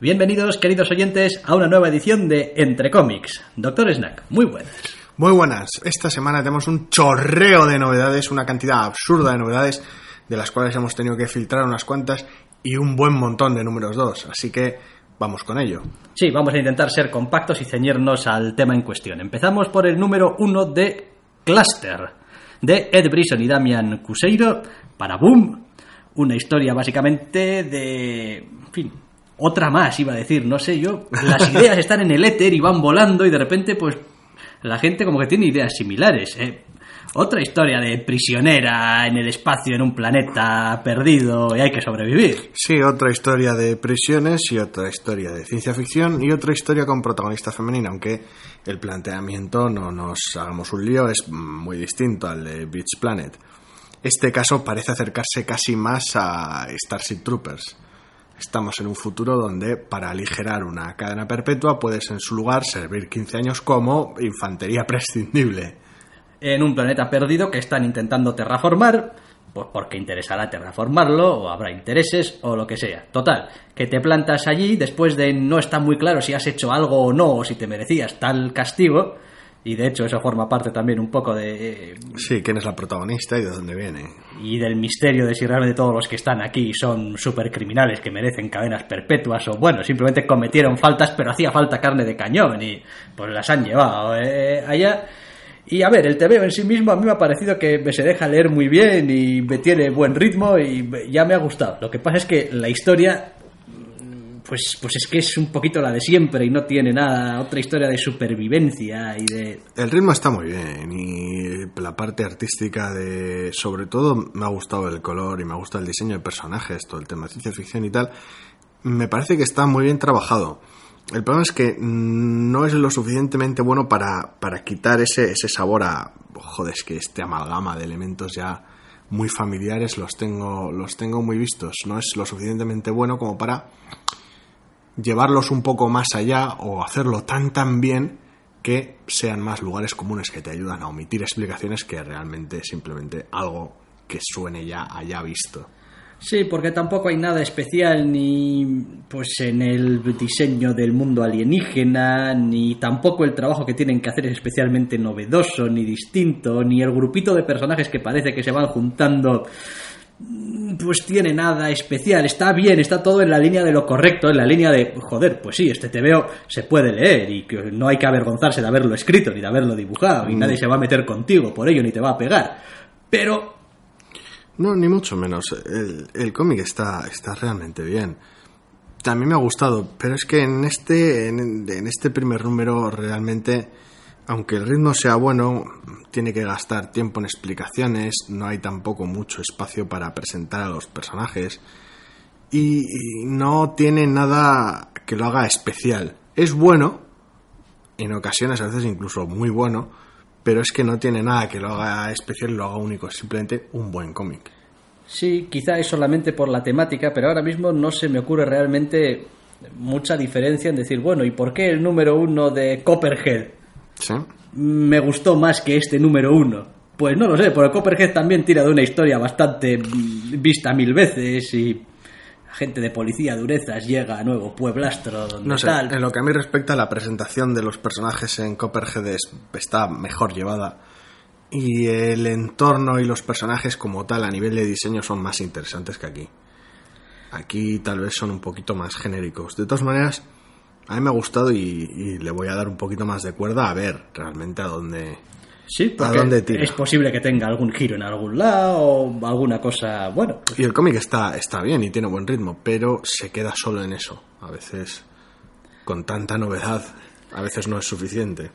Bienvenidos, queridos oyentes, a una nueva edición de Entre Cómics. Doctor Snack, muy buenas. Muy buenas. Esta semana tenemos un chorreo de novedades, una cantidad absurda de novedades, de las cuales hemos tenido que filtrar unas cuantas y un buen montón de números dos. Así que vamos con ello. Sí, vamos a intentar ser compactos y ceñirnos al tema en cuestión. Empezamos por el número uno de Cluster, de Ed Brisson y Damian Cuseiro, para Boom. Una historia básicamente de... En fin, otra más, iba a decir, no sé yo. Las ideas están en el éter y van volando y de repente, pues, la gente como que tiene ideas similares. ¿eh? Otra historia de prisionera en el espacio, en un planeta perdido y hay que sobrevivir. Sí, otra historia de prisiones y otra historia de ciencia ficción y otra historia con protagonista femenina, aunque el planteamiento, no nos hagamos un lío, es muy distinto al de Beach Planet. Este caso parece acercarse casi más a Starship Troopers. Estamos en un futuro donde para aligerar una cadena perpetua puedes en su lugar servir 15 años como infantería prescindible. En un planeta perdido que están intentando terraformar, pues porque interesará terraformarlo, o habrá intereses, o lo que sea. Total, que te plantas allí después de no está muy claro si has hecho algo o no, o si te merecías tal castigo, y de hecho eso forma parte también un poco de... Sí, quién es la protagonista y de dónde viene. Y del misterio de si realmente todos los que están aquí son supercriminales que merecen cadenas perpetuas o bueno, simplemente cometieron faltas pero hacía falta carne de cañón y pues las han llevado eh, allá. Y a ver, el TVO en sí mismo a mí me ha parecido que se deja leer muy bien y me tiene buen ritmo y ya me ha gustado. Lo que pasa es que la historia pues, pues es que es un poquito la de siempre y no tiene nada, otra historia de supervivencia y de... El ritmo está muy bien y la parte artística de... Sobre todo me ha gustado el color y me ha gustado el diseño de personajes, todo el tema de ciencia ficción y tal. Me parece que está muy bien trabajado. El problema es que no es lo suficientemente bueno para, para quitar ese, ese sabor a... Joder, es que este amalgama de elementos ya muy familiares los tengo, los tengo muy vistos. No es lo suficientemente bueno como para llevarlos un poco más allá o hacerlo tan tan bien que sean más lugares comunes que te ayudan a omitir explicaciones que realmente simplemente algo que suene ya haya visto. Sí, porque tampoco hay nada especial ni pues en el diseño del mundo alienígena, ni tampoco el trabajo que tienen que hacer es especialmente novedoso, ni distinto, ni el grupito de personajes que parece que se van juntando pues tiene nada especial, está bien, está todo en la línea de lo correcto, en la línea de, joder, pues sí, este TVO se puede leer y que no hay que avergonzarse de haberlo escrito ni de haberlo dibujado y nadie se va a meter contigo por ello ni te va a pegar. Pero... No, ni mucho menos. El, el cómic está, está realmente bien. También me ha gustado, pero es que en este, en, en este primer número realmente aunque el ritmo sea bueno, tiene que gastar tiempo en explicaciones, no hay tampoco mucho espacio para presentar a los personajes y, no tiene nada que lo haga especial. Es bueno, en ocasiones a veces incluso muy bueno, pero es que no tiene nada que lo haga especial y lo haga único, es simplemente un buen cómic. Sí, quizá es solamente por la temática, pero ahora mismo no se me ocurre realmente mucha diferencia en decir, bueno, ¿y por qué el número uno de Copperhead me gustó más que este número uno. Pues no lo sé, porque Copperhead también tira de una historia bastante vista mil veces y gente de policía durezas llega a nuevo pueblastro donde no sé, tal. En lo que a mí respecta, la presentación de los personajes en Copperhead está mejor llevada y el entorno y los personajes como tal a nivel de diseño son más interesantes que aquí. Aquí tal vez son un poquito más genéricos. De todas maneras, a mí me ha gustado y, le voy a dar un poquito más de cuerda a ver realmente a dónde, Sí, porque es posible que tenga algún giro en algún lado o alguna cosa, bueno. Y el cómic está, está bien y tiene buen ritmo, pero se queda solo en eso. A veces, con tanta novedad, a veces no es suficiente.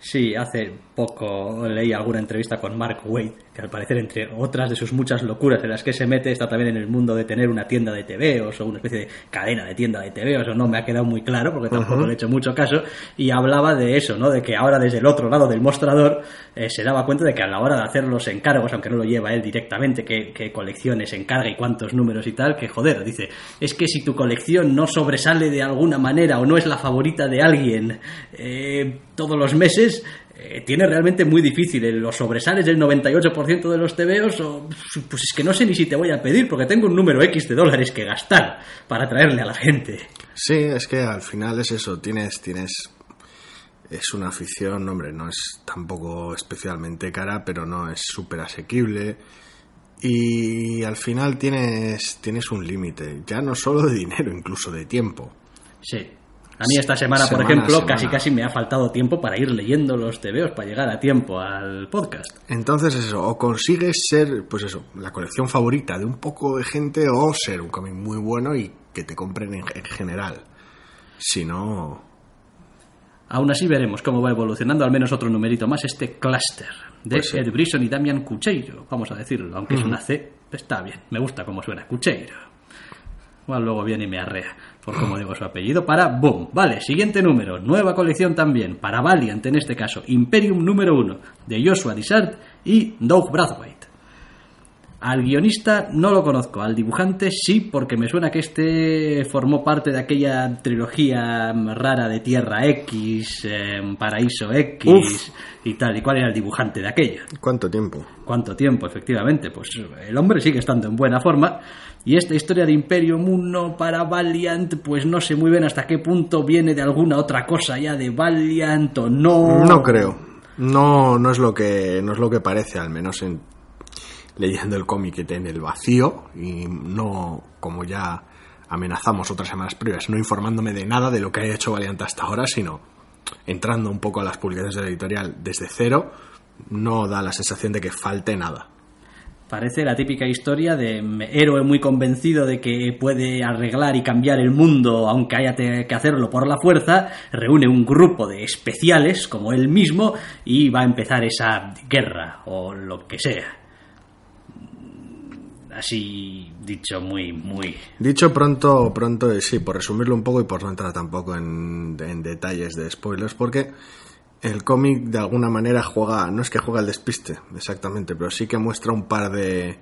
Sí, hace poco leí alguna entrevista con Mark Wade, que al parecer, entre otras de sus muchas locuras en las que se mete, está también en el mundo de tener una tienda de TVOs o una especie de cadena de tienda de TVOs, o no me ha quedado muy claro porque tampoco le he hecho mucho caso, y hablaba de eso, ¿no? De que ahora desde el otro lado del mostrador eh, se daba cuenta de que a la hora de hacer los encargos, aunque no lo lleva él directamente, qué, qué colecciones encarga y cuántos números y tal, que joder, dice, es que si tu colección no sobresale de alguna manera o no es la favorita de alguien eh, todos los meses, eh, tiene realmente muy difícil. En Los sobresales del 98% de los TVOs, o, pues es que no sé ni si te voy a pedir, porque tengo un número X de dólares que gastar para traerle a la gente. Sí, es que al final es eso, tienes, tienes, es una afición, hombre, no es tampoco especialmente cara, pero no es súper asequible. Y al final tienes, tienes un límite, ya no solo de dinero, incluso de tiempo. Sí. A mí esta semana, por Semana ejemplo, semana. casi casi me ha faltado tiempo para ir leyendo los TVOs, para llegar a tiempo al podcast. Entonces eso, o consigues ser, pues eso, la colección favorita de un poco de gente o ser un cómic muy bueno y que te compren en, en general. Si no, Aún así veremos cómo va evolucionando al menos otro numerito más este cluster de Pues sí. Ed Brisson y Damian Cucheiro, vamos a decirlo, aunque es una C, está bien, me gusta cómo suena Cucheiro. Igual luego viene y me arrea por cómo digo su apellido para Boom. Vale, siguiente número, nueva colección también, para Valiant en este caso, Imperium número 1 de Joshua Dishart y Doug Brathwaite. Al guionista no lo conozco, al dibujante sí, porque me suena que este formó parte de aquella trilogía rara de Tierra X, em, Paraíso X Uf. y tal. ¿Y cuál era el dibujante de aquella? ¿cuánto tiempo? ¿Cuánto tiempo, efectivamente? Pues el hombre sigue estando en buena forma. Y esta historia de Imperium 1 para Valiant, pues no sé muy bien hasta qué punto viene de alguna otra cosa ya de Valiant o no. No creo. No, no es lo que no es lo que parece, al menos en leyendo el cómic en el vacío y no como ya amenazamos otras semanas previas, no informándome de nada de lo que haya hecho Valiant hasta ahora, sino entrando un poco a las publicaciones de la editorial desde cero, no da la sensación de que falte nada. Parece la típica historia de mm, héroe muy convencido de que puede arreglar y cambiar el mundo aunque haya que hacerlo por la fuerza, reúne un grupo de especiales como él mismo y va a empezar esa guerra o lo que sea. Así dicho muy, muy... Dicho pronto, pronto, eh, sí, por resumirlo un poco y por no entrar tampoco en, en detalles de spoilers, porque el cómic de alguna manera juega, no es que juega el despiste, exactamente, pero sí que muestra un par de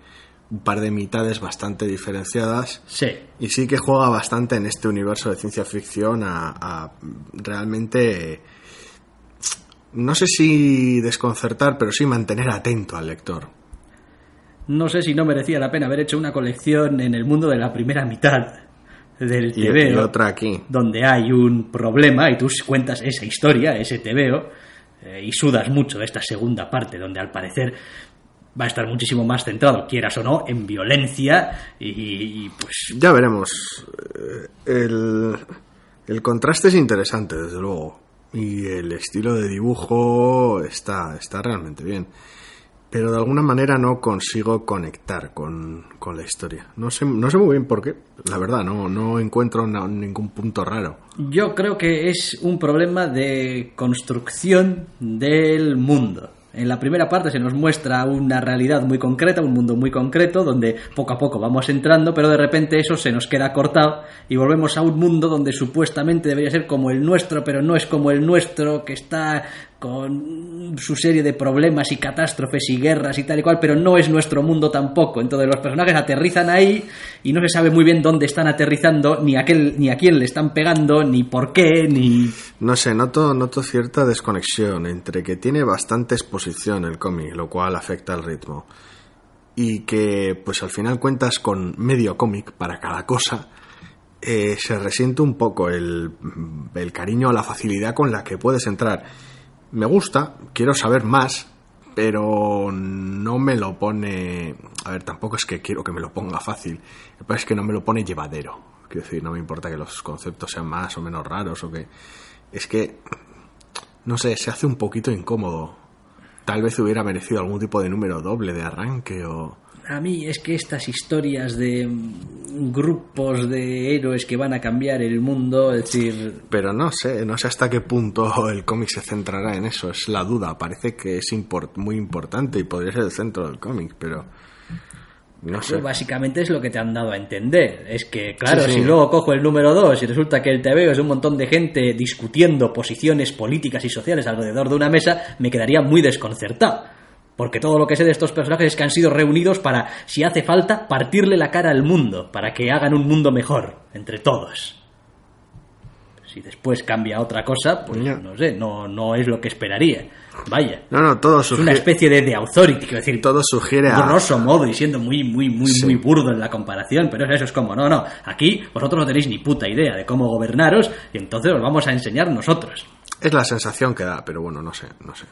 un par de mitades bastante diferenciadas. Sí, y sí que juega bastante en este universo de ciencia ficción a, a realmente no sé si desconcertar, pero sí mantener atento al lector. no sé si no merecía la pena haber hecho una colección en el mundo de la primera mitad del Y, y TVO. otra aquí. donde hay un problema y tú cuentas esa historia, ese TVO, eh, y sudas mucho de esta segunda parte, donde al parecer va a estar muchísimo más centrado, quieras o no, en violencia y, y, pues Ya veremos. Eh, El, el contraste es interesante, desde luego. Y el estilo de dibujo está, está realmente bien. Pero de alguna manera no consigo conectar con, con la historia. No sé, no sé muy bien por qué. La verdad, no, no encuentro ningún punto raro. yo creo que es un problema de construcción del mundo. En la primera parte se nos muestra una realidad muy concreta, un mundo muy concreto, donde poco a poco vamos entrando, pero de repente eso se nos queda cortado y volvemos a un mundo donde supuestamente debería ser como el nuestro, pero no es como el nuestro, que está con su serie de problemas y catástrofes y guerras y tal y cual, pero no es nuestro mundo tampoco. Entonces los personajes aterrizan ahí y no se sabe muy bien dónde están aterrizando, ni a, qué- ni a quién le están pegando, ni por qué, ni... No sé, noto, noto cierta desconexión entre que tiene bastante exposición el cómic, lo cual afecta al ritmo, y que pues al final cuentas con medio cómic para cada cosa, eh, se resiente un poco el, el cariño a la facilidad con la que puedes entrar. Me gusta, quiero saber más, pero no me lo pone... A ver, tampoco es que quiero que me lo ponga fácil, es que no me lo pone llevadero. Quiero decir, no me importa que los conceptos sean más o menos raros o que... Es que, no sé, se hace un poquito incómodo. Tal vez hubiera merecido algún tipo de número doble de arranque o... a mí es que estas historias de mm, grupos de héroes que van a cambiar el mundo, es decir, Pero no sé, no sé hasta qué punto el cómic se centrará en eso, es la duda. Parece que es import- muy importante y podría ser el centro del cómic, pero no sé. Pues básicamente es lo que te han dado a entender. Es que, claro, Sí, sí. si luego cojo el número 2 y resulta que el TVO es un montón de gente discutiendo posiciones políticas y sociales alrededor de una mesa, me quedaría muy desconcertado. Porque todo lo que sé de estos personajes es que han sido reunidos para, si hace falta, partirle la cara al mundo, para que hagan un mundo mejor, entre todos. Si después cambia otra cosa, pues no sé, no, no es lo que esperaría. Vaya. No, no, todo Es una sugiere, especie de, de authority, quiero decir, todo sugiere a... grosso modo y siendo muy, muy, muy, Sí. muy burdo en la comparación, pero eso es como, no, no, aquí vosotros no tenéis ni puta idea de cómo gobernaros y entonces os vamos a enseñar nosotros. Es la sensación que da, pero bueno, no sé, no sé.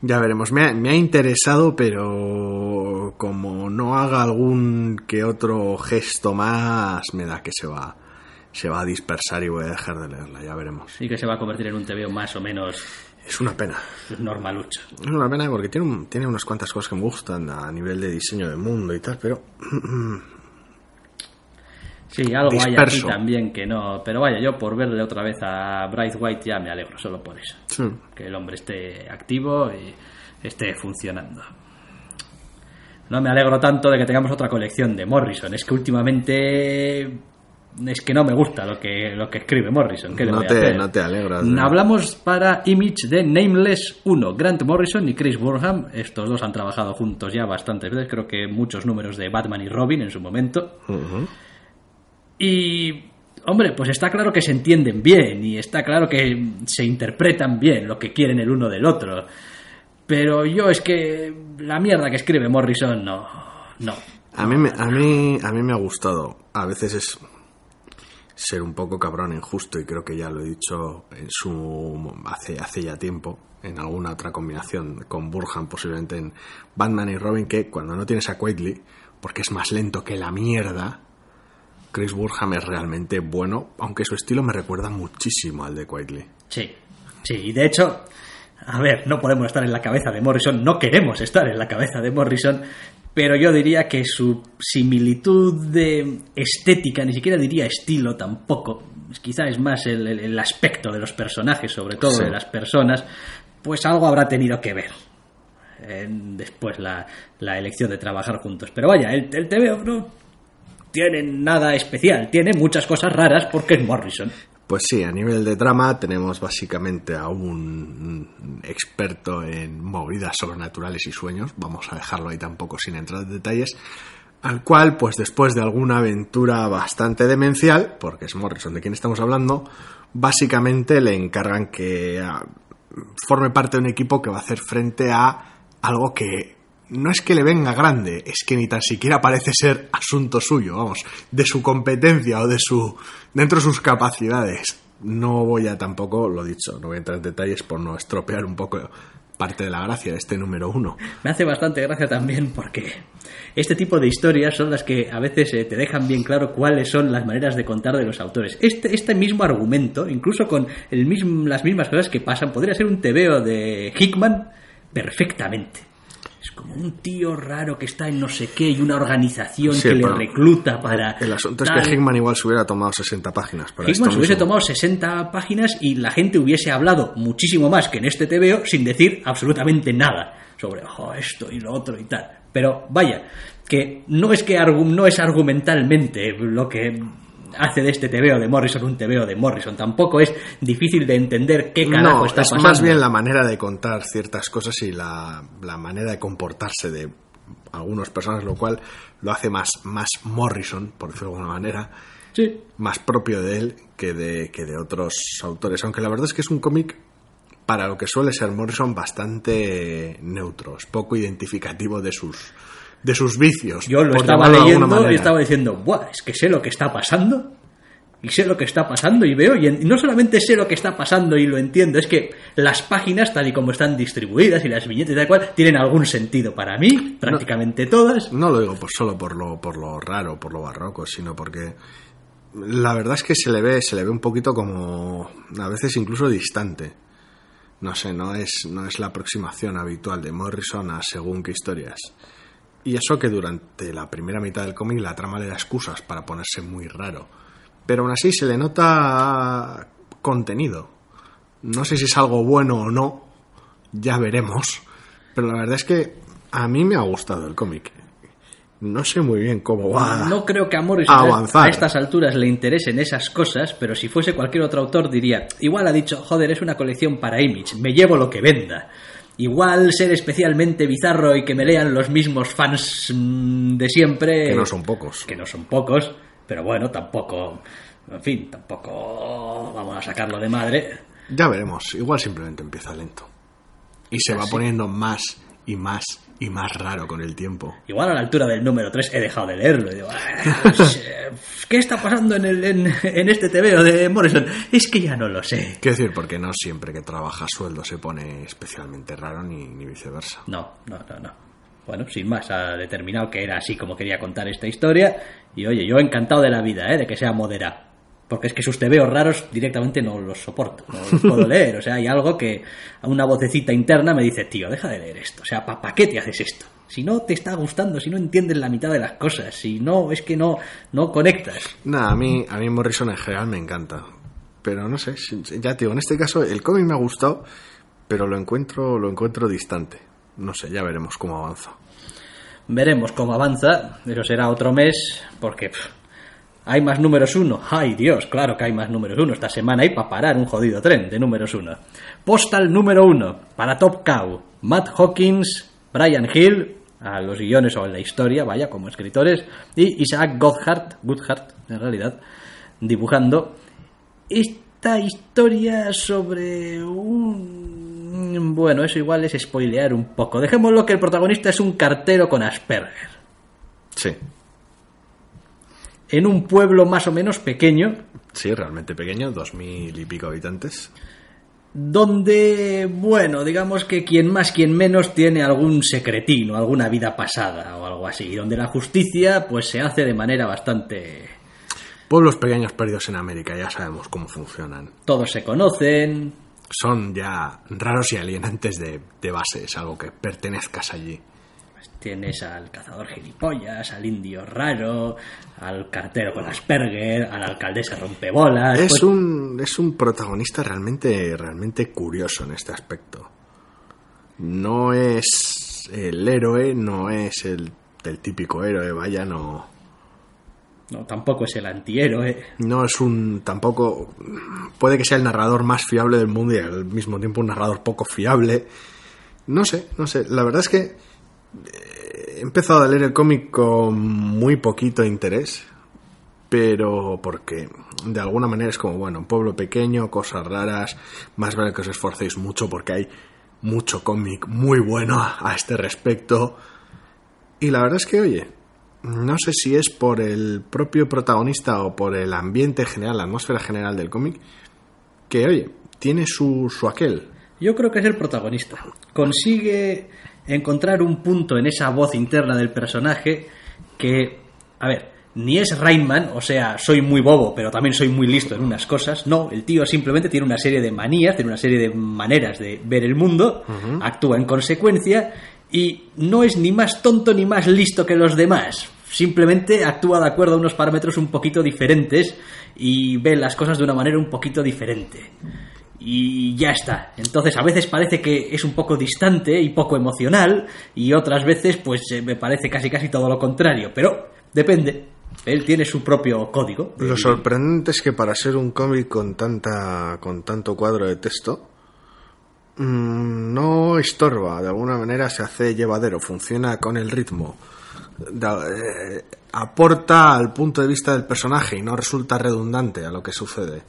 Ya veremos. Me ha, me ha interesado, pero como no haga algún que otro gesto más, me da que se va, se va a dispersar y voy a dejar de leerla. Ya veremos. Sí que se va a convertir en un TVO más o menos Es una pena. normalucho. Es una pena porque tiene, un- tiene unas cuantas cosas que me gustan a nivel de diseño de mundo y tal, pero Sí, algo hay aquí también que no, pero vaya, yo por verle otra vez a Bryce White ya me alegro, solo por eso. sí. que el hombre esté activo y esté funcionando. No me alegro tanto de que tengamos otra colección de Morrison. Es que últimamente es que no me gusta lo que lo que escribe Morrison. ¿Qué le No voy a te- hacer? no te alegras, ¿no? Hablamos para Image de Nameless 1. Grant Morrison y Chris Burnham. Estos dos han trabajado juntos ya bastantes veces. Creo que muchos números de Batman y Robin en su momento. Ujú. Y, hombre, pues está claro que se entienden bien y está claro que se interpretan bien lo que quieren el uno del otro. Pero yo es que la mierda que escribe Morrison no. No. A mí, me- a, mí, a mí me ha gustado. A veces es ser un poco cabrón, injusto, y creo que ya lo he dicho en su hace, hace ya tiempo, en alguna otra combinación con Burhan, posiblemente en Batman y Robin, que cuando no tienes a Quietly, porque es más lento que la mierda, Chris Burham es realmente bueno, aunque su estilo me recuerda muchísimo al de Quietly. Sí. Sí, y de hecho, a ver, no podemos estar en la cabeza de Morrison, no queremos estar en la cabeza de Morrison, pero yo diría que su similitud de estética, ni siquiera diría estilo tampoco, quizá es más el, el- aspecto de los personajes, sobre todo Sí. de las personas, pues algo habrá tenido que ver. en después la, la elección de trabajar juntos. Pero vaya, el, el TVO no tiene nada especial, tiene muchas cosas raras porque es Morrison. Pues sí, a nivel de drama tenemos básicamente a un experto en movidas sobrenaturales y sueños, vamos a dejarlo ahí tampoco sin entrar en detalles, al cual, pues después de alguna aventura bastante demencial, porque es Morrison de quien estamos hablando, básicamente le encargan que ah, forme parte de un equipo que va a hacer frente a algo que no es que le venga grande, es que ni tan siquiera parece ser asunto suyo, vamos, de su competencia o de su dentro de sus capacidades. No voy a tampoco, lo dicho, no voy a entrar en detalles por no estropear un poco parte de la gracia de este número uno. Me hace bastante gracia también porque este tipo de historias son las que a veces eh, te dejan bien claro cuáles son las maneras de contar de los autores. Este, este mismo argumento, incluso con el mismo, las mismas cosas que pasan, podría ser un tebeo de Hickman perfectamente. Como un tío raro que está en no sé qué y una organización Sí, que le recluta para... El asunto es que Hickman igual se hubiera tomado 60 páginas para Hickman se hubiese mismo. tomado 60 páginas y la gente hubiese hablado muchísimo más que en este TVO sin decir absolutamente nada sobre "Oh, esto y lo otro y tal. Pero vaya, que no es que no es argumentalmente lo que hace de este TVO de Morrison un TVO de Morrison. Tampoco es difícil de entender qué carajo No, está es pasando. más bien la manera de contar ciertas cosas y la, la manera de comportarse de algunas personas, lo cual lo hace más, más Morrison, por decirlo de alguna manera, Sí. más propio de él que de, que de otros autores. Aunque la verdad es que es un cómic, para lo que suele ser Morrison, bastante neutro, es poco identificativo de sus, de sus vicios. Yo lo por estaba leyendo y estaba diciendo, Buah, es que sé lo que está pasando. Y sé lo que está pasando y veo, y, en- y no solamente sé lo que está pasando y lo entiendo, es que las páginas, tal y como están distribuidas y las viñetas y tal cual, tienen algún sentido para mí, prácticamente todas. No lo digo pues solo por lo, por lo raro, por lo barroco, sino porque la verdad es que se le ve, se le ve un poquito como a veces incluso distante. No sé, no es, no es la aproximación habitual de Morrison a según qué historias. Y eso que durante la primera mitad del cómic la trama le da excusas para ponerse muy raro. Pero aún así se le nota contenido. No sé si es algo bueno o no, ya veremos. Pero la verdad es que a mí me ha gustado el cómic. No sé muy bien cómo va. No creo que a Morrison a a, avanzar. estas alturas le interesen esas cosas, pero si fuese cualquier otro autor diría, igual ha dicho, joder, es una colección para Image, me llevo lo que venda. Igual ser especialmente bizarro y que me lean los mismos fans mm, de siempre. Que no son pocos. Que no son pocos, pero bueno, tampoco. En fin, tampoco vamos a sacarlo de madre. Ya veremos. Igual simplemente empieza lento. Y se va poniendo más y más y más raro con el tiempo. Igual a la altura del número 3 he dejado de leerlo. y digo, "Ah, ¿Qué está pasando en, el, en, en este TVO de Morrison? Es que ya no lo sé. Quiero decir, porque no siempre que trabaja sueldo se pone especialmente raro ni, ni viceversa. No, no, no, no. Bueno, sin más, ha determinado que era así como quería contar esta historia. Y oye, yo encantado de la vida, ¿eh? De que sea moderado. Porque es que sus tebeos raros directamente no los soporto, no los puedo leer. O sea, hay algo que a una vocecita interna me dice, tío, deja de leer esto. O sea, ¿para qué te haces esto? Si no te está gustando, si no entiendes la mitad de las cosas, si no, es que no, no conectas. Nada, a mí, a mí Morrison en general me encanta. Pero no sé, ya te digo, en este caso el cómic me ha gustado, pero lo encuentro, lo encuentro distante. No sé, ya veremos cómo avanza. Veremos cómo avanza, eso será otro mes, porque pff, hay más números uno. Ay Dios, claro que hay más números uno. Esta semana hay para parar un jodido tren de números uno. Postal número uno, para Top Cow, Matt Hawkins, Brian Hill, a los guiones o en la historia, vaya, como escritores, y Isaac Goodhart, Goodhart, en realidad, dibujando esta historia sobre un... Bueno, eso igual es spoilear un poco. Dejémoslo que el protagonista es un cartero con Asperger. Sí, En un pueblo más o menos pequeño, sí, realmente pequeño, dos mil y pico habitantes. donde, bueno, digamos que quien más, quien menos tiene algún secretino, alguna vida pasada o algo así, y donde la justicia pues se hace de manera bastante... Pueblos pequeños perdidos en América, ya sabemos cómo funcionan. Todos se conocen, Son ya raros y alienantes de, de base, es algo que pertenezcas allí. Tienes al cazador gilipollas, al indio raro, al cartero con Asperger, a la alcaldesa rompebolas. Es pues- un, es un protagonista realmente, realmente curioso en este aspecto. No es el héroe, no es el, el típico héroe, vaya, no. No, tampoco es el antihéroe. No es un. tampoco. Puede que sea el narrador más fiable del mundo y al mismo tiempo un narrador poco fiable. No sé, no sé. La verdad es que. He empezado a leer el cómic con muy poquito interés. Pero porque de alguna manera es como, bueno, un pueblo pequeño, cosas raras. Más vale que os esforcéis mucho porque hay mucho cómic muy bueno a este respecto. Y la verdad es que, oye, no sé si es por el propio protagonista o por el ambiente general, la atmósfera general del cómic, que, oye, tiene su, su aquel. Yo creo que es el protagonista. Consigue encontrar un punto en esa voz interna del personaje que, a ver, ni es Rainman, o sea, soy muy bobo, pero también soy muy listo en unas cosas. No, el tío simplemente tiene una serie de manías, tiene una serie de maneras de ver el mundo, actúa en consecuencia y no es ni más tonto ni más listo que los demás. Simplemente actúa de acuerdo a unos parámetros un poquito diferentes y ve las cosas de una manera un poquito diferente y ya está. Entonces a veces parece que es un poco distante y poco emocional y otras veces pues eh, me parece casi casi todo lo contrario, pero depende. Él tiene su propio código. Lo sorprendente es que para ser un cómic con tanta con tanto cuadro de texto mm, no estorba, de alguna manera se hace llevadero, funciona con el ritmo. Da- eh, aporta al punto de vista del personaje y no resulta redundante a lo que sucede.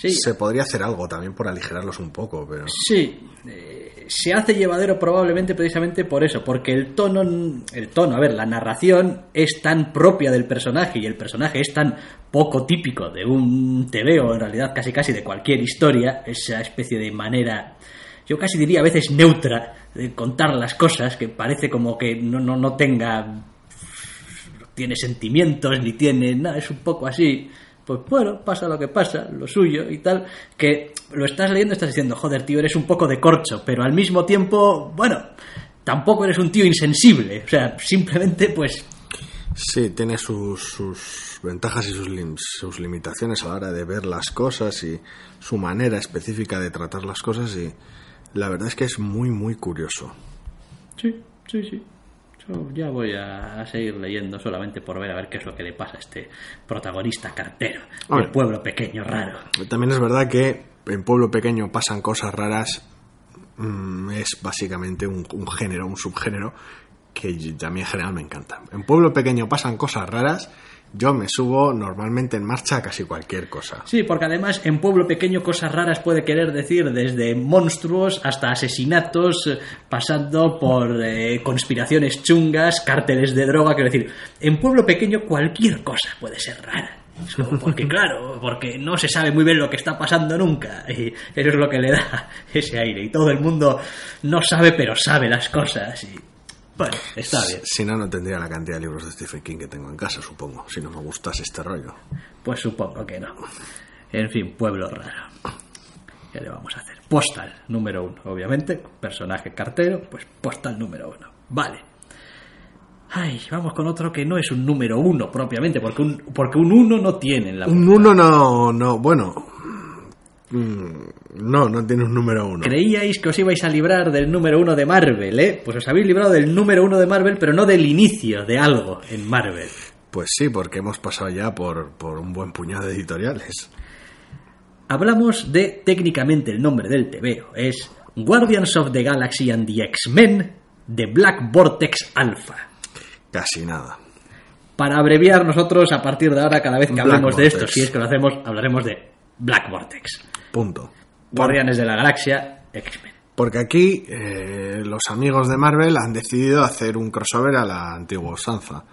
Sí, Se podría hacer algo también por aligerarlos un poco, pero sí. eh, se hace llevadero probablemente precisamente por eso, porque el tono, el tono, a ver, la narración es tan propia del personaje y el personaje es tan poco típico de un TVO, en realidad casi casi de cualquier historia, esa especie de manera, yo casi diría a veces neutra de contar las cosas, que parece como que no, no, no tenga, no tiene sentimientos ni tiene nada, es un poco así. Pues bueno, pasa lo que pasa, lo suyo y tal, que lo estás leyendo y estás diciendo, joder, tío, eres un poco de corcho, pero al mismo tiempo, bueno, tampoco eres un tío insensible. O sea, simplemente pues Sí, tiene sus, sus ventajas y sus, lim- sus limitaciones a la hora de ver las cosas y su manera específica de tratar las cosas y la verdad es que es muy, muy curioso. Sí, sí, sí. Yo ya voy a seguir leyendo solamente por ver a ver qué es lo que le pasa a este protagonista cartero del pueblo pequeño raro. También es verdad que en pueblo pequeño pasan cosas raras, mm, es básicamente un, un género, un subgénero que a mí en general me encanta. En pueblo pequeño pasan cosas raras, yo me subo normalmente en marcha a casi cualquier cosa. Sí, porque además en pueblo pequeño cosas raras puede querer decir desde monstruos hasta asesinatos, pasando por eh, conspiraciones chungas, cárteles de droga, quiero decir, en pueblo pequeño cualquier cosa puede ser rara. Porque claro, porque no se sabe muy bien lo que está pasando nunca. Y eso es lo que le da ese aire. Y todo el mundo no sabe, pero sabe las cosas. Y bueno, está bien. Si no, no tendría la cantidad de libros de Stephen King que tengo en casa, supongo, si no me gustase este rollo. Pues supongo que no. En fin, pueblo raro. ¿Qué le vamos a hacer? Postal número uno, obviamente. Personaje cartero, pues postal número uno. Vale. Ay, vamos con otro que no es un número uno propiamente, porque un, porque un uno no tiene en la Un uno no, no, bueno. Mm, No, no tiene un número uno. Creíais que os ibais a librar del número uno de Marvel, ¿eh? Pues os habéis librado del número uno de Marvel, pero no del inicio de algo en Marvel. Pues sí, porque hemos pasado ya por, por un buen puñado de editoriales. Hablamos de técnicamente el nombre del TVO. Es Guardians of the Galaxy and the X-Men de Black Vortex Alpha. Casi nada. Para abreviar nosotros a partir de ahora cada vez que Black hablemos de esto, si es que lo hacemos, hablaremos de Black Vortex. Punto. Guardianes de la Galaxia, X-Men. Porque aquí eh, los amigos de Marvel han decidido hacer un crossover a la antigua usanza.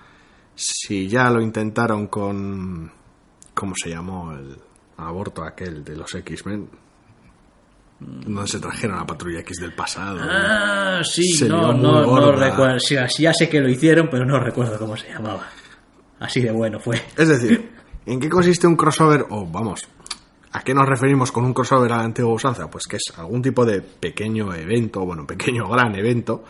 Si ya lo intentaron con... ¿Cómo se llamó el aborto aquel de los X-Men? Donde se trajeron a Patrulla X del pasado. Ah, sí, Se no, no, no recuerdo. Sí, sí, ya sé que lo hicieron, pero no recuerdo cómo se llamaba. Así de bueno fue. Es decir, ¿en qué consiste un crossover? O vamos, ¿a qué nos referimos con un crossover a la antigua usanza? Pues que es algún tipo de pequeño evento, bueno, pequeño gran evento,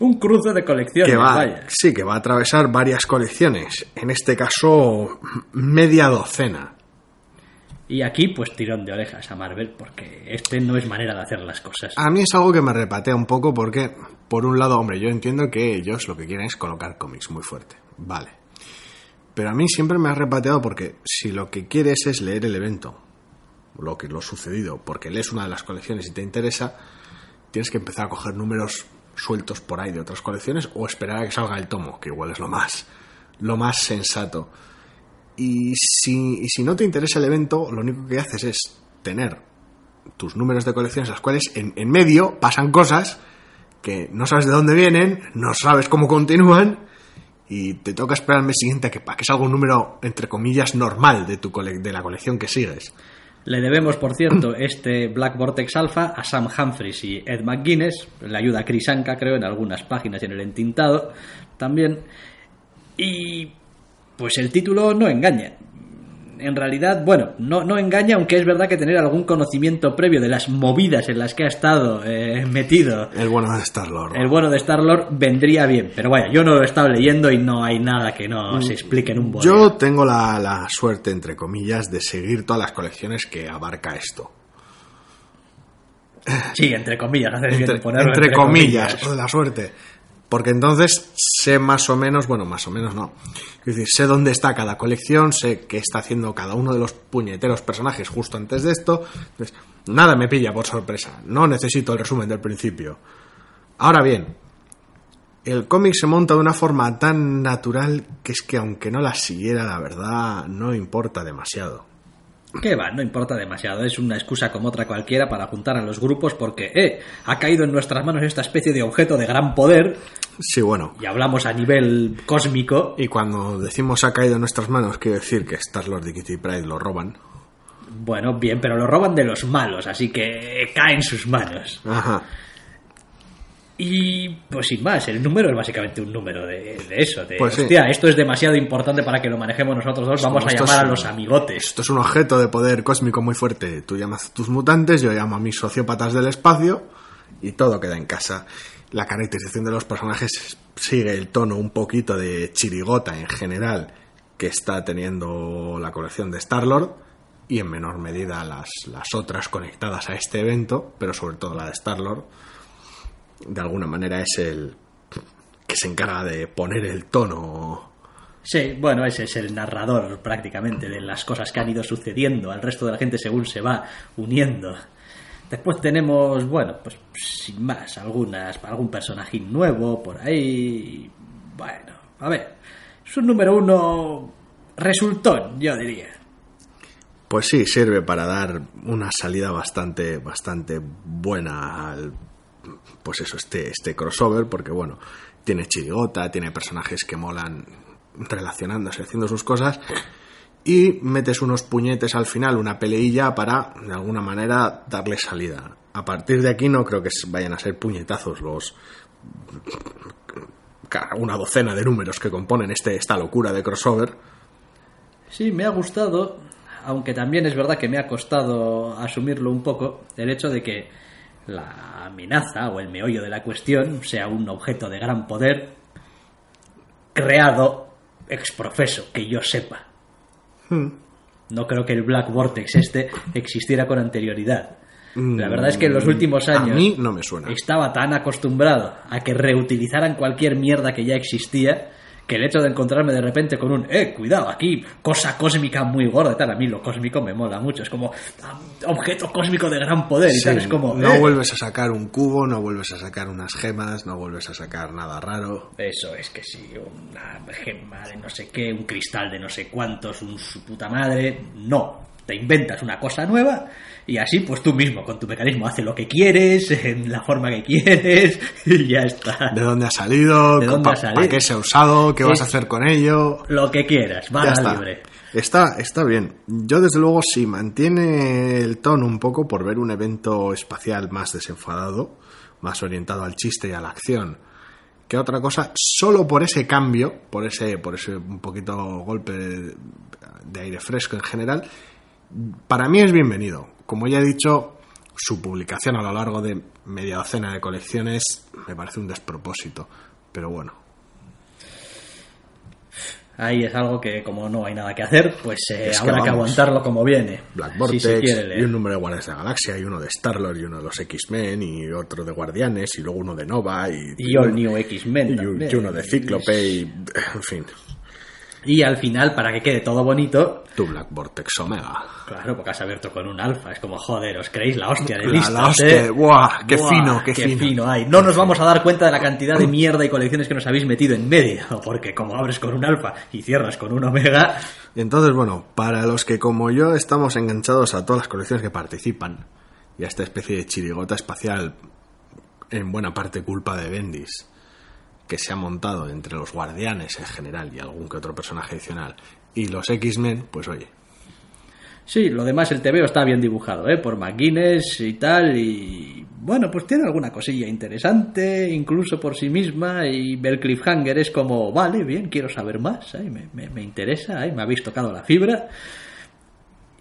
Un cruce de colecciones, que va, vaya. sí, que va a atravesar varias colecciones. En este caso, media docena. Y aquí, pues tirón de orejas a Marvel, porque este no es manera de hacer las cosas. A mí es algo que me repatea un poco porque, por un lado, hombre, yo entiendo que ellos lo que quieren es colocar cómics muy fuerte. Vale. Pero a mí siempre me ha repateado porque si lo que quieres es leer el evento, lo que lo sucedido, porque lees una de las colecciones y te interesa, tienes que empezar a coger números sueltos por ahí de otras colecciones o esperar a que salga el tomo, que igual es lo más, lo más sensato. Y si, y si no te interesa el evento, lo único que haces es tener tus números de colecciones, las cuales en, en medio pasan cosas que no sabes de dónde vienen, no sabes cómo continúan, y te toca esperar al mes siguiente a que, a que salga un número, entre comillas, normal de, tu cole- de la colección que sigues. Le debemos, por cierto, este Black Vortex Alpha a Sam Humphries y Ed McGuinness. Le ayuda a Chris Anka, creo, en algunas páginas y en el entintado también. Y pues el título no engaña. En realidad, bueno, no, no engaña, aunque es verdad que tener algún conocimiento previo de las movidas en las que ha estado eh, metido El bueno de Star-Lord. el bueno de Star-Lord vendría bien. Pero vaya, yo no lo he estado leyendo y no hay nada que no se explique en un bolero. Yo tengo la, la suerte, entre comillas, de seguir todas las colecciones que abarca esto. Sí, entre comillas, haces bien Entre, en ponerlo entre comillas, o de la suerte. Porque entonces sé más o menos, bueno, más o menos no. Es decir, sé dónde está cada colección, sé qué está haciendo cada uno de los puñeteros personajes justo antes de esto. Entonces, nada me pilla por sorpresa. No necesito el resumen del principio. Ahora bien, el cómic se monta de una forma tan natural que es que aunque no la siguiera, la verdad, no importa demasiado. Que va, no importa demasiado, es una excusa como otra cualquiera para juntar a los grupos porque, eh, ha caído en nuestras manos esta especie de objeto de gran poder Sí, bueno. y hablamos a nivel cósmico. Y cuando decimos ha caído en nuestras manos, quiere decir que Star-Lord y Kitty Pride lo roban. Bueno, bien, pero lo roban de los malos, así que cae en sus manos. Ajá. Y pues sin más, el número es básicamente un número de, de eso, de Pues sí. hostia, esto es demasiado importante para que lo manejemos nosotros dos, vamos a llamar a un- los amigotes. Esto es un objeto de poder cósmico muy fuerte. Tú llamas a tus mutantes, yo llamo a mis sociópatas del espacio y todo queda en casa. La caracterización de los personajes sigue el tono un poquito de chirigota en general que está teniendo la colección de Star-Lord y en menor medida las, las otras conectadas a este evento, pero sobre todo la de Star-Lord, de alguna manera es el que se encarga de poner el tono Sí, bueno, ese es el narrador prácticamente de las cosas que han ido sucediendo al resto de la gente según se va uniendo. Después tenemos, bueno, pues sin más, algunas, algún personaje nuevo por ahí. Bueno, a ver, es un número uno resultón, yo diría. Pues sí, sirve para dar una salida bastante, bastante buena al, pues eso, este, este crossover, porque bueno, tiene chirigota, tiene personajes que molan relacionándose, haciendo sus cosas, y metes unos puñetes al final, una peleilla para, de alguna manera, darle salida. A partir de aquí no creo que vayan a ser puñetazos los una docena de números que componen este, esta locura de crossover. Sí, me ha gustado, aunque también es verdad que me ha costado asumirlo un poco, el hecho de que la amenaza o el meollo de la cuestión sea un objeto de gran poder creado exprofeso, que yo sepa. Hmm. No creo que el Black Vortex este existiera con anterioridad. La verdad es que en los últimos años A mí no me suena. estaba tan acostumbrado a que reutilizaran cualquier mierda que ya existía que el hecho de encontrarme de repente con un, eh, cuidado, aquí, cosa cósmica muy gorda y tal, a mí lo cósmico me mola mucho, es como ah, objeto cósmico de gran poder y Sí, tal, es como... no eh. vuelves a sacar un cubo, no vuelves a sacar unas gemas, no vuelves a sacar nada raro. Eso es que sí, una gema de no sé qué, un cristal de no sé cuántos, un su puta madre. No, te inventas una cosa nueva y así pues tú mismo con tu mecanismo hace lo que quieres, en la forma que quieres y ya está. ¿De dónde ha salido? ¿De dónde ¿Pa- ha salido? ¿Para qué se ha usado? ¿Qué vas a hacer con ello? Lo que quieras, está. libre. Está, está bien. Yo desde luego sí mantiene el tono un poco por ver un evento espacial más desenfadado, más orientado al chiste y a la acción que otra cosa, solo por ese cambio, por ese, por ese un poquito golpe de aire fresco en general, para mí es bienvenido. Como ya he dicho, su publicación a lo largo de media docena de colecciones me parece un despropósito. Pero bueno, Ahí es algo que como no hay nada que hacer, pues eh, que habrá que aguantarlo como viene. Black Vortex quiere y un número de Guardianes de la Galaxia y uno de Star-Lord y uno de los X-Men y otro de Guardianes y luego uno de Nova y, Y All New X-Men y, también. y uno de Cíclope y en fin, Y al final, para que quede todo bonito, tu Black Vortex Omega. claro, porque has abierto con un alfa. Es como, joder, os creéis la hostia de La- listas, la hostia, ¿eh? buah, qué Buah, fino, qué fino. hay. No nos vamos a dar cuenta de la cantidad de mierda y colecciones que nos habéis metido en medio, porque como abres con un alfa y cierras con un omega, Entonces, bueno, para los que como yo estamos enganchados a todas las colecciones que participan y a esta especie de chirigota espacial, en buena parte culpa de Bendis, que se ha montado entre los guardianes en general y algún que otro personaje adicional, y los X-Men, pues oye, Sí, lo demás el TVO está bien dibujado, ¿eh? Por McGuinness y tal, y bueno, pues tiene alguna cosilla interesante, incluso por sí misma, y ver cliffhanger es como, vale, bien, quiero saber más, ¿eh? me, me- me interesa, ¿eh? me habéis tocado la fibra,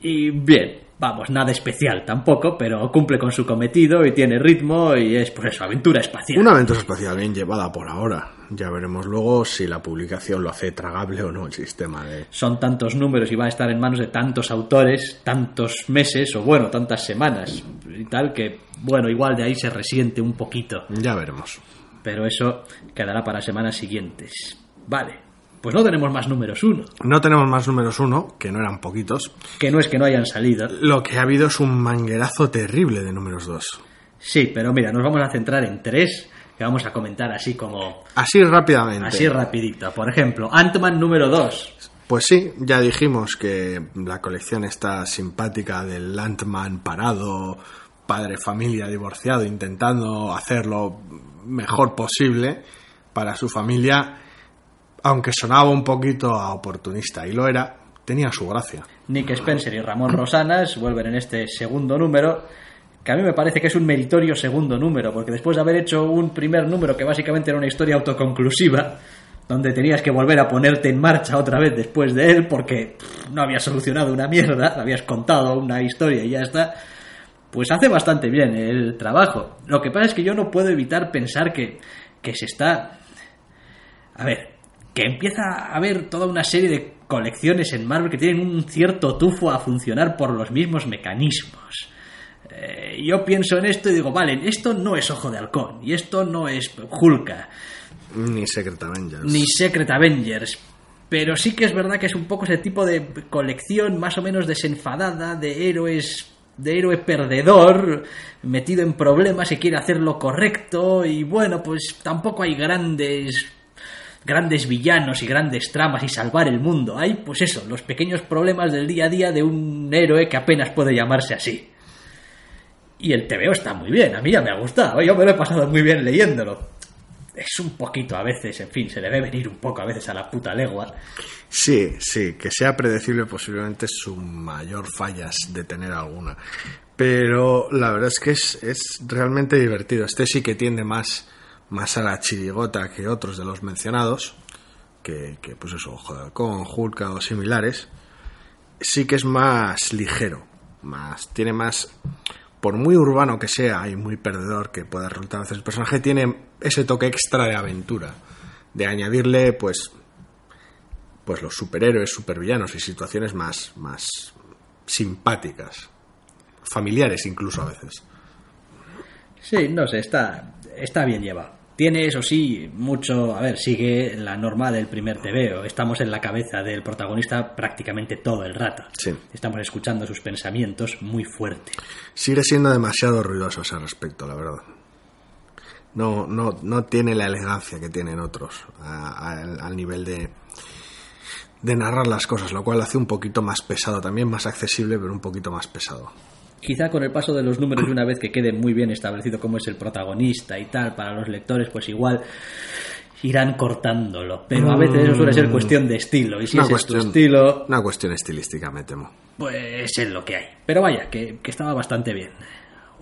y bien, vamos, nada especial tampoco, pero cumple con su cometido y tiene ritmo y es, pues eso, aventura espacial. una aventura espacial bien llevada por ahora. Ya veremos luego si la publicación lo hace tragable o no el sistema de... son tantos números y va a estar en manos de tantos autores, tantos meses o bueno, tantas semanas y tal que, bueno, igual de ahí se resiente un poquito. Ya veremos. Pero eso quedará para semanas siguientes. Vale, pues no tenemos más números uno, No tenemos más números uno, que no eran poquitos. que no es que no hayan salido. Lo que ha habido es un manguerazo terrible de números dos. Sí, pero mira, nos vamos a centrar en tres que vamos a comentar así como, Así rápidamente. así rapidito. Por ejemplo, Ant-Man número 2. Pues sí, ya dijimos que la colección está simpática del Ant-Man parado, padre familia divorciado, intentando hacerlo mejor posible para su familia, aunque sonaba un poquito a oportunista y lo era, tenía su gracia. Nick Spencer y Ramón Rosanas vuelven en este segundo número, que a mí me parece que es un meritorio segundo número, porque después de haber hecho un primer número que básicamente era una historia autoconclusiva, donde tenías que volver a ponerte en marcha otra vez después de él, porque no habías solucionado una mierda, habías contado una historia y ya está. pues hace bastante bien el trabajo. Lo que pasa es que yo no puedo evitar pensar que, que se está... A ver, que empieza a haber toda una serie de colecciones en Marvel que tienen un cierto tufo a funcionar por los mismos mecanismos. Eh, yo pienso en esto y digo, vale, esto no es Ojo de Halcón, y esto no es Hulka, Ni Secret Avengers. ni Secret Avengers. Pero sí que es verdad que es un poco ese tipo de colección más o menos desenfadada de héroes, de héroe perdedor, metido en problemas y quiere hacer lo correcto. Y bueno, pues tampoco hay grandes, grandes villanos y grandes tramas y salvar el mundo. Hay, pues eso, los pequeños problemas del día a día de un héroe que apenas puede llamarse así. Y el TVO está muy bien, a mí ya me ha gustado, yo me lo he pasado muy bien leyéndolo es un poquito a veces, en fin, se le ve venir un poco a veces a la puta legua. Sí, sí, que sea predecible posiblemente su mayor fallas de tener alguna. Pero la verdad es que es, es realmente divertido. Este sí que tiende más, más a la chirigota que otros de los mencionados, que, pues eso, con Hulka o similares. Sí que es más ligero, más, tiene más por muy urbano que sea y muy perdedor que pueda resultar veces el personaje, tiene ese toque extra de aventura, de añadirle, pues, pues los superhéroes, supervillanos y situaciones más, más simpáticas, familiares incluso a veces. Sí, no sé, está, está bien llevado. Tiene, eso sí, mucho. A ver, sigue la norma del primer TVO. Estamos en la cabeza del protagonista prácticamente todo el rato. Sí. Estamos escuchando sus pensamientos muy fuerte. Sigue siendo demasiado ruidoso ese respecto, la verdad. No, no, no tiene la elegancia que tienen otros a- a- al nivel de, de narrar las cosas, lo cual lo hace un poquito más pesado, también más accesible, pero un poquito más pesado. Quizá con el paso de los números y una vez que quede muy bien establecido cómo es el protagonista y tal para los lectores, pues igual irán cortándolo. Pero a veces eso suele ser cuestión de estilo. Y si Una ese es tu cuestión- estilo, Una cuestión estilística, me temo. pues es lo que hay. Pero vaya, que, que estaba bastante bien.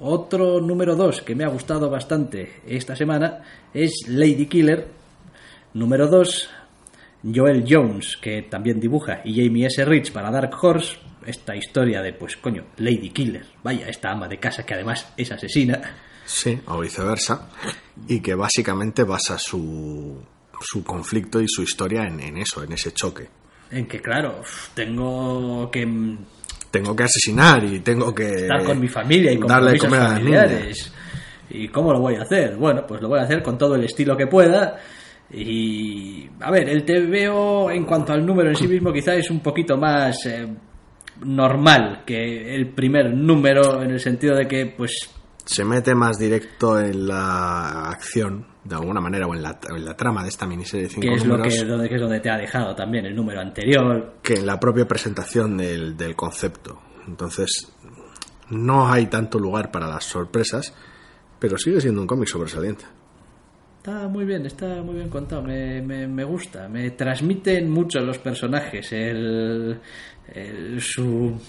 Otro número 2 que me ha gustado bastante esta semana es Lady Killer. Número 2, Joel Jones, que también dibuja, y Jamie S. Rich para Dark Horse. Esta historia de, pues coño, Lady Killer. Vaya, esta ama de casa que además es asesina. Sí, o viceversa. Y que básicamente basa su, su conflicto y su historia en, en eso, en ese choque. En que, claro, tengo que mm, Tengo que asesinar y tengo que estar con mi familia y con darle comer a las niñas. familiares. ¿Y cómo lo voy a hacer? Bueno, pues lo voy a hacer con todo el estilo que pueda. Y a ver, el TVO en cuanto al número en sí mismo quizá es un poquito más eh, normal que el primer número en el sentido de que pues se mete más directo en la acción, de alguna manera, o en la, en la trama de esta miniserie de cinco que es lo que, donde, que es donde te ha dejado también el número anterior. que en la propia presentación del, del concepto. Entonces, no hay tanto lugar para las sorpresas, pero sigue siendo un cómic sobresaliente. Está muy bien, está muy bien contado, me, me, me gusta, me transmiten mucho los personajes, el, el- su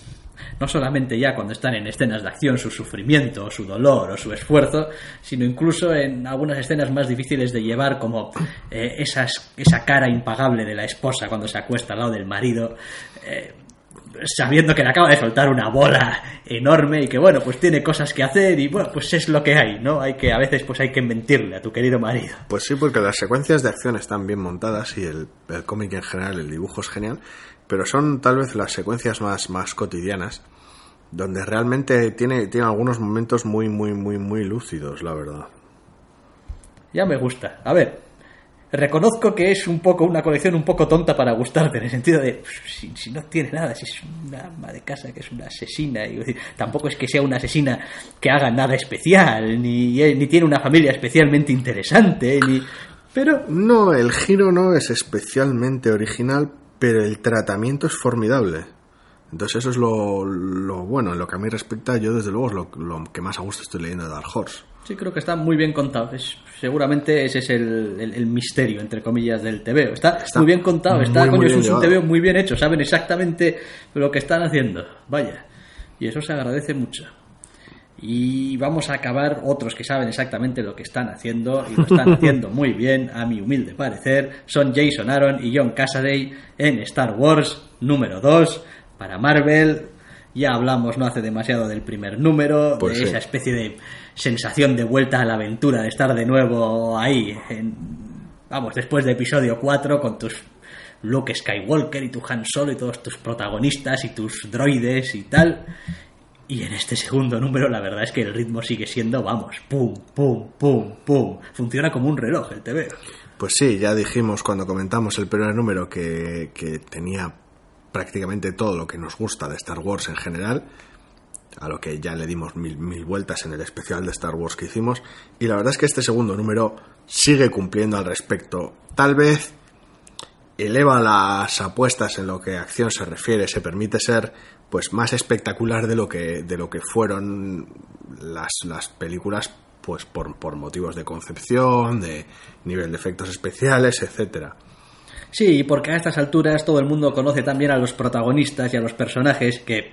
no solamente ya cuando están en escenas de acción su sufrimiento, su dolor o su esfuerzo, sino incluso en algunas escenas más difíciles de llevar como eh, esa cara impagable de la esposa cuando se acuesta al lado del marido. eh, sabiendo que le acaba de soltar una bola enorme y que bueno pues tiene cosas que hacer y bueno pues es lo que hay no hay que a veces pues hay que mentirle a tu querido marido. Pues sí, porque las secuencias de acción están bien montadas y el, el cómic en general, el dibujo es genial, pero son tal vez las secuencias más, más cotidianas, donde realmente tiene, tiene algunos momentos muy, muy, muy, muy lúcidos, la verdad. ya me gusta. A ver reconozco que es un poco una colección un poco tonta para gustarte en el sentido de si, no tiene nada si es una ama de casa que es una asesina y tampoco es que sea una asesina que haga nada especial ni, eh, ni tiene una familia especialmente interesante ni pero No, el giro no es especialmente original, pero el tratamiento es formidable. Entonces eso es lo, lo bueno, en lo que a mí respecta, yo desde luego es lo, lo que más a gusto estoy leyendo de Dark Horse. Sí, creo que está muy bien contado. Es, seguramente ese es el, el- el misterio, entre comillas, del TVO. Está, Está muy bien contado, está, muy, coño, muy es un. TVO muy bien hecho, saben exactamente lo que están haciendo. Vaya, y eso se agradece mucho. Y vamos a acabar otros que saben exactamente lo que están haciendo y lo están haciendo muy bien, a mi humilde parecer. Son Jason Aaron y John Cassaday en Star Wars número 2 para Marvel. Ya hablamos no hace demasiado del primer número, Pues de sí. esa especie de sensación de vuelta a la aventura, de estar de nuevo ahí, en- vamos, después de episodio 4 con tus Luke Skywalker y tu Han Solo y todos tus protagonistas y tus droides y tal. Y en este segundo número la verdad es que el ritmo sigue siendo, vamos, pum, pum, pum, pum. Funciona como un reloj el TV. Pues sí, ya dijimos cuando comentamos el primer número que, que tenía prácticamente todo lo que nos gusta de Star Wars en general, a lo que ya le dimos mil, mil vueltas en el especial de Star Wars que hicimos, y la verdad es que este segundo número sigue cumpliendo al respecto. Tal vez eleva las apuestas en lo que a acción se refiere, se permite ser pues más espectacular de lo que, de lo que fueron las, las películas pues por, por motivos de concepción, de nivel de efectos especiales, etcétera. Sí, porque a estas alturas todo el mundo conoce también a los protagonistas y a los personajes que...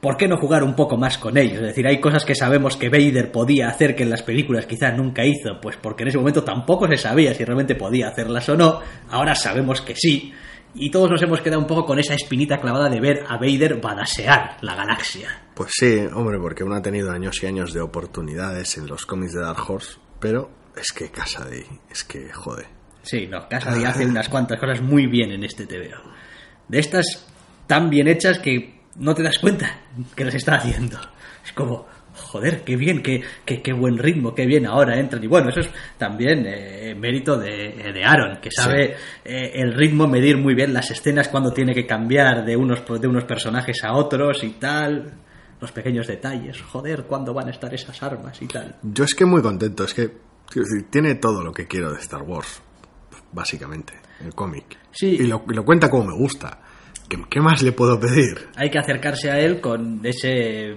¿Por qué no jugar un poco más con ellos? Es decir, hay cosas que sabemos que Vader podía hacer que en las películas quizás nunca hizo, pues porque en ese momento tampoco se sabía si realmente podía hacerlas o no. Ahora sabemos que sí. Y todos nos hemos quedado un poco con esa espinita clavada de ver a Vader badasear la galaxia. Pues sí, hombre, porque uno ha tenido años y años de oportunidades en los cómics de Dark Horse, pero es que casa de es que jode. Sí, no, Cassidy hace unas cuantas cosas muy bien en este TVO. De estas tan bien hechas que no te das cuenta que las está haciendo. Es como, joder, qué bien, qué, qué, qué buen ritmo, qué bien ahora entran. Y bueno, eso es también eh, mérito de, de Aaron, que sabe eh, el ritmo, medir muy bien las escenas cuando tiene que cambiar de unos, de unos personajes a otros y tal. Los pequeños detalles, joder, cuándo van a estar esas armas y tal. Yo es que muy contento, es que tiene todo lo que quiero de Star Wars, básicamente, el cómic. Sí. Y lo, y lo cuenta como me gusta. ¿Qué, qué más le puedo pedir? hay que acercarse a él con ese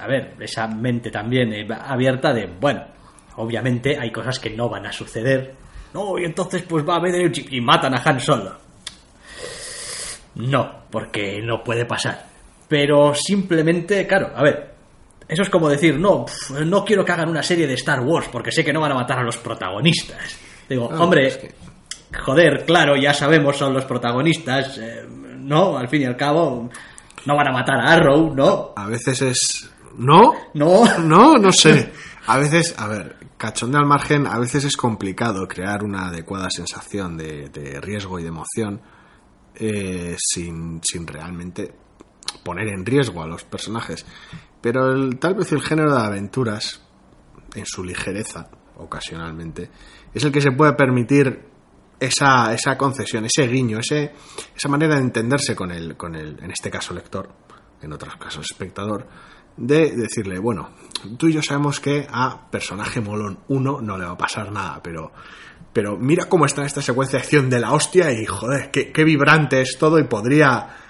a ver esa mente también eh, abierta de bueno obviamente hay cosas que no van a suceder no y entonces pues va a haber y matan a Han Solo no porque no puede pasar pero simplemente claro a ver eso es como decir no no quiero que hagan una serie de Star Wars porque sé que no van a matar a los protagonistas digo Ah, hombre es que- joder, claro, ya sabemos, son los protagonistas, eh, ¿no? Al fin y al cabo, no van a matar a Arrow, ¿no? A veces es... ¿No? No. No, no sé. A veces, a ver, cachondeo al margen, a veces es complicado crear una adecuada sensación de, de riesgo y de emoción eh, sin, sin realmente poner en riesgo a los personajes. Pero el- tal vez el género de aventuras, en su ligereza, ocasionalmente, es el que se puede permitir esa, esa concesión, ese guiño, ese, esa manera de entenderse con el, con el, en este caso, lector, en otros casos, espectador, de decirle, bueno, tú y yo sabemos que a personaje molón 1 no le va a pasar nada, pero, pero mira cómo está esta secuencia de acción de la hostia y, joder, qué, qué vibrante es todo y podría...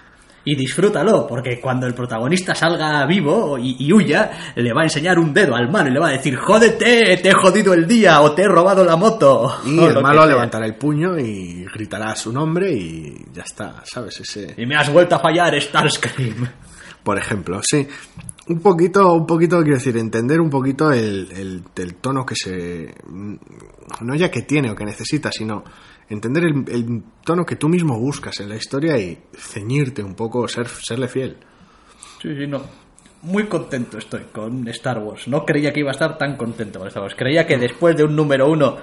Y disfrútalo, porque cuando el protagonista salga vivo y, y huya, le va a enseñar un dedo al malo y le va a decir, jódete, te he jodido el día o te he robado la moto. Y el lo malo levantará el puño y gritará su nombre y ya está, ¿sabes? Ese... Y me has vuelto a fallar, Starscream. por ejemplo, sí. Un poquito, un poquito, quiero decir, entender un poquito el, el, el tono que se. No ya que tiene o que necesita, sino entender el, el tono que tú mismo buscas en la historia y ceñirte un poco, ser, serle fiel. Sí, sí, no. Muy contento estoy con Star Wars. No creía que iba a estar tan contento con Star Wars. Creía que después de un número uno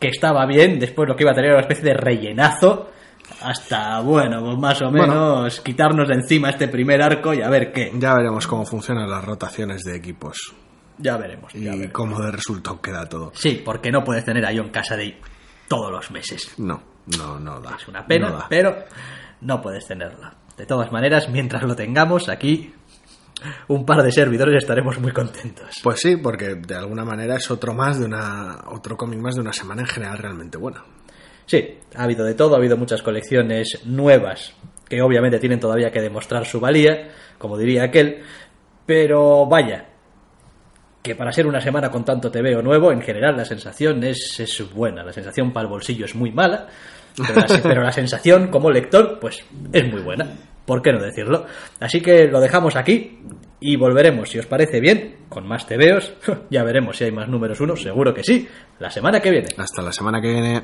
que estaba bien, después lo que iba a tener era una especie de rellenazo, hasta, bueno, pues más o Bueno. menos quitarnos de encima este primer arco y a ver qué. Ya veremos cómo funcionan las rotaciones de equipos Ya veremos. ya y veremos. cómo de resultado queda todo. Sí, porque no puedes tener a John Cassidy todos los meses. No, no, no da. Es una pena, no pero no puedes tenerlo. De todas maneras, mientras lo tengamos aquí, un par de servidores estaremos muy contentos. Pues sí, porque de alguna manera es otro más de una. otro cómic más de una semana en general realmente buena. Sí, ha habido de todo, ha habido muchas colecciones nuevas que obviamente tienen todavía que demostrar su valía, como diría aquel, pero vaya, que para ser una semana con tanto TVO nuevo, en general la sensación es, es buena, la sensación para el bolsillo es muy mala, pero la, sensación como lector, pues es muy buena, ¿por qué no decirlo? Así que lo dejamos aquí y volveremos, si os parece bien, con más TVOs, ya veremos si hay más números uno, seguro que sí, la semana que viene. Hasta la semana que viene.